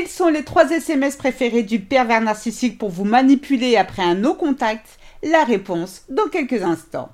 Quels sont les trois SMS préférés du pervers narcissique pour vous manipuler après un no contact? La réponse dans quelques instants.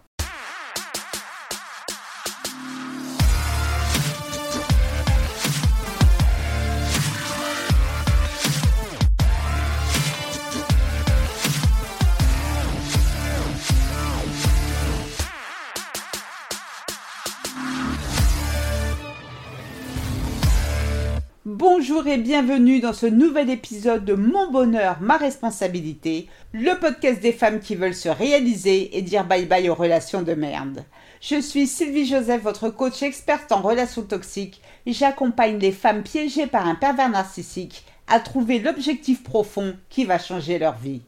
Bonjour et bienvenue dans ce nouvel épisode de Mon bonheur, ma responsabilité, le podcast des femmes qui veulent se réaliser et dire bye bye aux relations de merde. Je suis Sylvie Joseph, votre coach experte en relations toxiques. J'accompagne les femmes piégées par un pervers narcissique à trouver l'objectif profond qui va changer leur vie.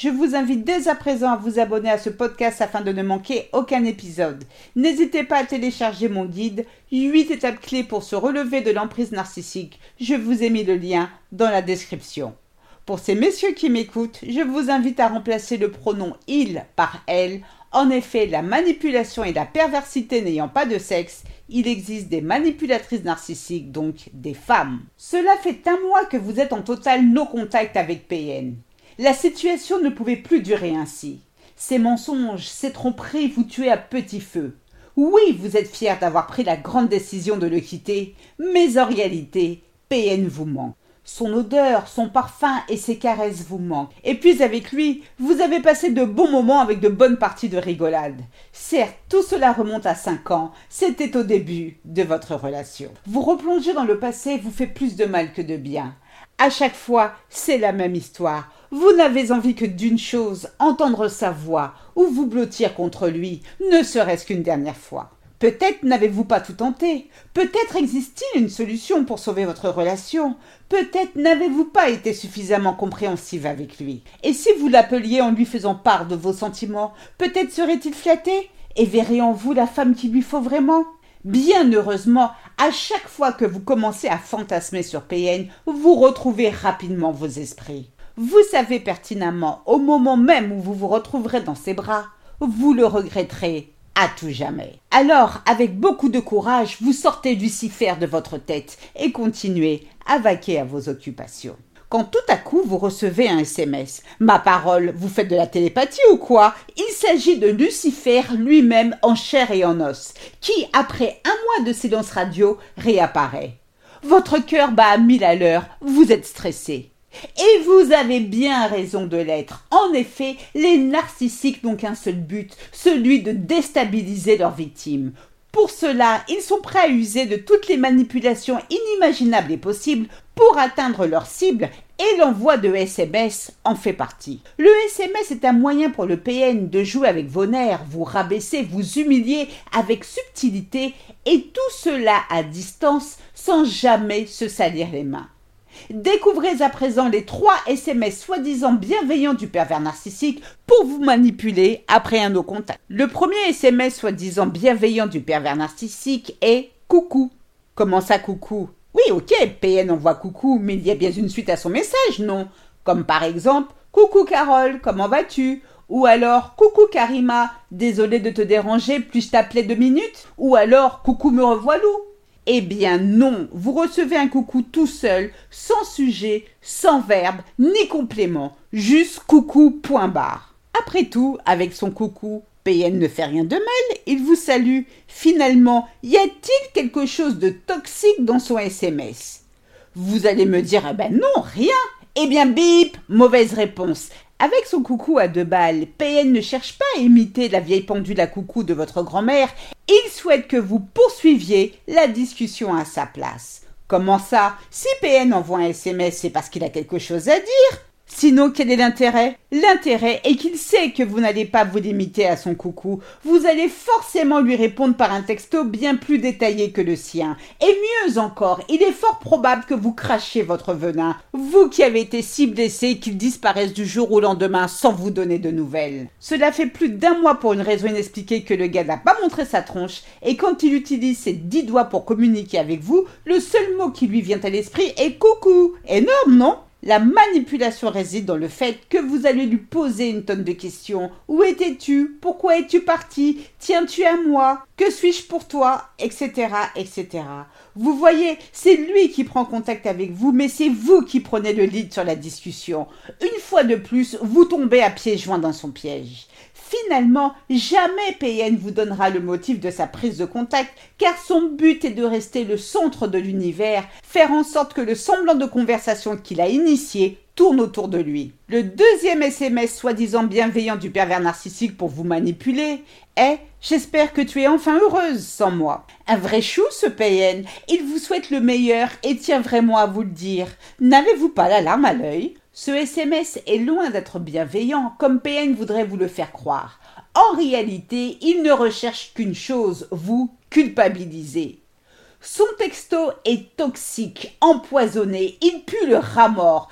Je vous invite dès à présent à vous abonner à ce podcast afin de ne manquer aucun épisode. N'hésitez pas à télécharger mon guide 8 étapes clés pour se relever de l'emprise narcissique. Je vous ai mis le lien dans la description. Pour ces messieurs qui m'écoutent, je vous invite à remplacer le pronom il par elle. En effet, la manipulation et la perversité n'ayant pas de sexe, il existe des manipulatrices narcissiques, donc des femmes. Cela fait un mois que vous êtes en total no contact avec PN. La situation ne pouvait plus durer ainsi. Ces mensonges, ces tromperies vous tuaient à petit feu. Oui, vous êtes fier d'avoir pris la grande décision de le quitter, mais en réalité, PN vous manque. Son odeur, son parfum et ses caresses vous manquent. Et puis avec lui, vous avez passé de bons moments avec de bonnes parties de rigolade. Certes, tout cela remonte à cinq ans. C'était au début de votre relation. Vous replonger dans le passé vous fait plus de mal que de bien. À chaque fois, c'est la même histoire. Vous n'avez envie que d'une chose, entendre sa voix, ou vous blottir contre lui, ne serait-ce qu'une dernière fois. Peut-être n'avez-vous pas tout tenté, peut-être existe-t-il une solution pour sauver votre relation, peut-être n'avez-vous pas été suffisamment compréhensive avec lui. Et si vous l'appeliez en lui faisant part de vos sentiments, peut-être serait-il flatté et verrait en vous la femme qu'il lui faut vraiment? Bien heureusement, à chaque fois que vous commencez à fantasmer sur PN, vous retrouvez rapidement vos esprits. Vous savez pertinemment, au moment même où vous vous retrouverez dans ses bras, vous le regretterez à tout jamais. Alors, avec beaucoup de courage, vous sortez Lucifer de votre tête et continuez à vaquer à vos occupations. Quand tout à coup vous recevez un SMS. Ma parole, vous faites de la télépathie ou quoi? Il s'agit de Lucifer lui-même en chair et en os, qui, après un mois de silence radio, réapparaît. Votre cœur bat à mille à l'heure, vous êtes stressé. Et vous avez bien raison de l'être. En effet, les narcissiques n'ont qu'un seul but, celui de déstabiliser leurs victimes. Pour cela, ils sont prêts à user de toutes les manipulations inimaginables et possibles pour atteindre leur cible et l'envoi de SMS en fait partie. Le SMS est un moyen pour le PN de jouer avec vos nerfs, vous rabaisser, vous humilier avec subtilité et tout cela à distance sans jamais se salir les mains. Découvrez à présent les trois SMS soi-disant bienveillants du pervers narcissique pour vous manipuler après un no contact. Le premier SMS soi-disant bienveillant du pervers narcissique est coucou. Comment ça coucou? Ok, PN envoie coucou, mais il y a bien une suite à son message, non? Comme par exemple Coucou Carole, comment vas-tu? Ou alors Coucou Karima, désolé de te déranger, puis-je t'appeler deux minutes Ou alors Coucou me revoilou eh bien non, vous recevez un coucou tout seul, sans sujet, sans verbe, ni complément, juste coucou point barre. Après tout, avec son coucou, PN ne fait rien de mal, il vous salue. Finalement, y a-t-il quelque chose de toxique dans son SMS Vous allez me dire, eh ben non, rien. Eh bien bip, mauvaise réponse. Avec son coucou à deux balles, PN ne cherche pas à imiter la vieille pendule à coucou de votre grand-mère, il souhaite que vous poursuiviez la discussion à sa place. Comment ça? Si PN envoie un SMS, c'est parce qu'il a quelque chose à dire Sinon, quel est l'intérêt? L'intérêt est qu'il sait que vous n'allez pas vous limiter à son coucou. Vous allez forcément lui répondre par un texto bien plus détaillé que le sien. Et mieux encore, il est fort probable que vous crachiez votre venin. Vous qui avez été si blessé qu'il disparaisse du jour au lendemain sans vous donner de nouvelles. Cela fait plus d'un mois pour une raison inexpliquée que le gars n'a pas montré sa tronche. Et quand il utilise ses dix doigts pour communiquer avec vous, le seul mot qui lui vient à l'esprit est coucou. Énorme, non? La manipulation réside dans le fait que vous allez lui poser une tonne de questions. Où étais-tu? Pourquoi es-tu parti? Tiens-tu à moi? Que suis-je pour toi? Etc. etc. Vous voyez, c'est lui qui prend contact avec vous, mais c'est vous qui prenez le lead sur la discussion. Une fois de plus, vous tombez à pieds joints dans son piège. Finalement, jamais PN vous donnera le motif de sa prise de contact, car son but est de rester le centre de l'univers, faire en sorte que le semblant de conversation qu'il a initié tourne autour de lui. Le deuxième SMS soi-disant bienveillant du pervers narcissique pour vous manipuler est J'espère que tu es enfin heureuse sans moi. Un vrai chou, ce PN. Il vous souhaite le meilleur et tient vraiment à vous le dire. N'avez-vous pas la larme à l'œil? Ce SMS est loin d'être bienveillant, comme PN voudrait vous le faire croire. En réalité, il ne recherche qu'une chose, vous culpabiliser. Son texto est toxique, empoisonné, il pue le rat mort.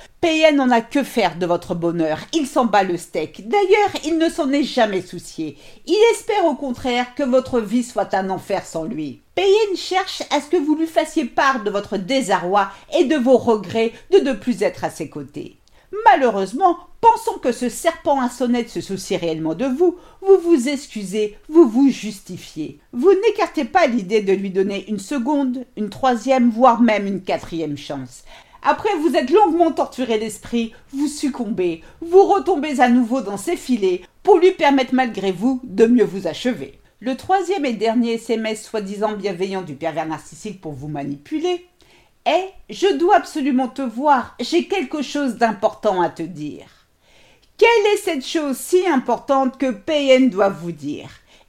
N'en a que faire de votre bonheur, il s'en bat le steak. D'ailleurs, il ne s'en est jamais soucié. Il espère au contraire que votre vie soit un enfer sans lui. PN cherche à ce que vous lui fassiez part de votre désarroi et de vos regrets de ne plus être à ses côtés. Malheureusement, pensant que ce serpent à sonnette se soucie réellement de vous, vous vous excusez, vous vous justifiez. Vous n'écartez pas l'idée de lui donner une seconde, une troisième, voire même une quatrième chance. Après vous êtes longuement torturé l'esprit, vous succombez, vous retombez à nouveau dans ses filets pour lui permettre malgré vous de mieux vous achever. Le troisième et dernier SMS soi-disant bienveillant du pervers narcissique pour vous manipuler eh, je dois absolument te voir, j'ai quelque chose d'important à te dire. Quelle est cette chose si importante que PN doit vous dire?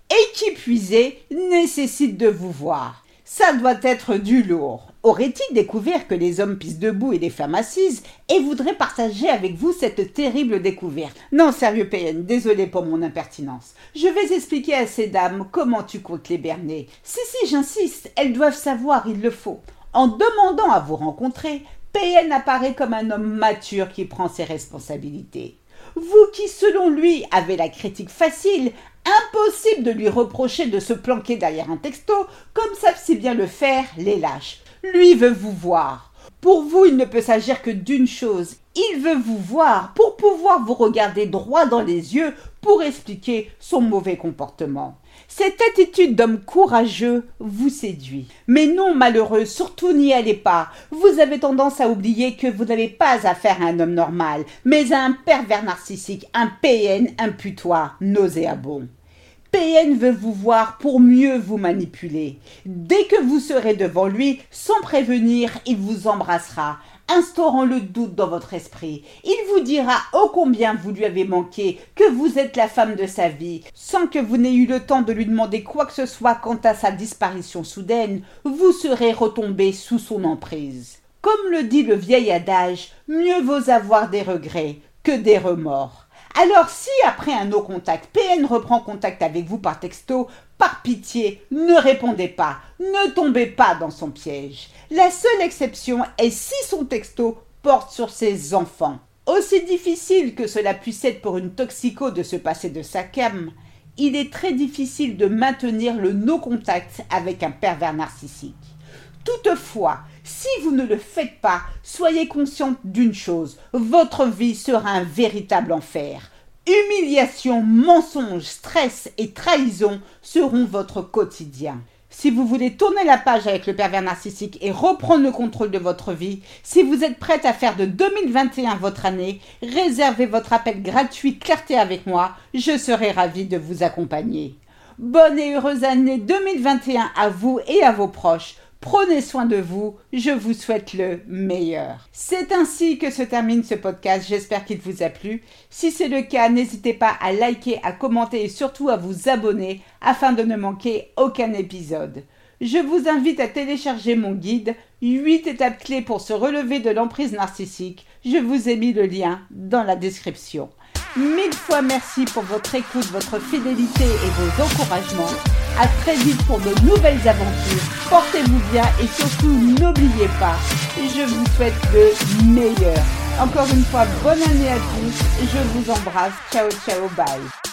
Et qui puisé nécessite de vous voir Ça doit être du lourd. Aurait-il découvert que les hommes pissent debout et les femmes assises et voudrait partager avec vous cette terrible découverte? Non, sérieux PN, désolé pour mon impertinence. Je vais expliquer à ces dames comment tu comptes les berner. Si, si, j'insiste, elles doivent savoir, il le faut. En demandant à vous rencontrer, PN apparaît comme un homme mature qui prend ses responsabilités. Vous qui, selon lui, avez la critique facile, impossible de lui reprocher de se planquer derrière un texto, comme savent si bien le faire les lâches. Lui veut vous voir. Pour vous, il ne peut s'agir que d'une chose. Il veut vous voir pour pouvoir vous regarder droit dans les yeux pour expliquer son mauvais comportement. Cette attitude d'homme courageux vous séduit. Mais non, malheureux, surtout n'y allez pas. Vous avez tendance à oublier que vous n'avez pas affaire à un homme normal, mais à un pervers narcissique, un PN imputois, nauséabond. PN veut vous voir pour mieux vous manipuler. Dès que vous serez devant lui, sans prévenir, il vous embrassera, instaurant le doute dans votre esprit. Il vous dira ô combien vous lui avez manqué, que vous êtes la femme de sa vie, sans que vous n'ayez eu le temps de lui demander quoi que ce soit quant à sa disparition soudaine, vous serez retombé sous son emprise. Comme le dit le vieil adage, mieux vaut avoir des regrets que des remords. Alors si après un no contact, PN reprend contact avec vous par texto, par pitié, ne répondez pas, ne tombez pas dans son piège. La seule exception est si son texto porte sur ses enfants. Aussi difficile que cela puisse être pour une toxico de se passer de sa cam, il est très difficile de maintenir le no-contact avec un pervers narcissique. Toutefois, si vous ne le faites pas, soyez consciente d'une chose, votre vie sera un véritable enfer. Humiliation, mensonge, stress et trahison seront votre quotidien. Si vous voulez tourner la page avec le pervers narcissique et reprendre le contrôle de votre vie, si vous êtes prête à faire de 2021 votre année, réservez votre appel gratuit Clarté avec moi, je serai ravie de vous accompagner. Bonne et heureuse année 2021 à vous et à vos proches. Prenez soin de vous, je vous souhaite le meilleur. C'est ainsi que se termine ce podcast, j'espère qu'il vous a plu. Si c'est le cas, n'hésitez pas à liker, à commenter et surtout à vous abonner afin de ne manquer aucun épisode. Je vous invite à télécharger mon guide 8 étapes clés pour se relever de l'emprise narcissique. Je vous ai mis le lien dans la description. Mille fois merci pour votre écoute, votre fidélité et vos encouragements. À très vite pour de nouvelles aventures. Portez-vous bien et surtout n'oubliez pas, je vous souhaite le meilleur. Encore une fois, bonne année à tous. Je vous embrasse. Ciao, ciao, bye.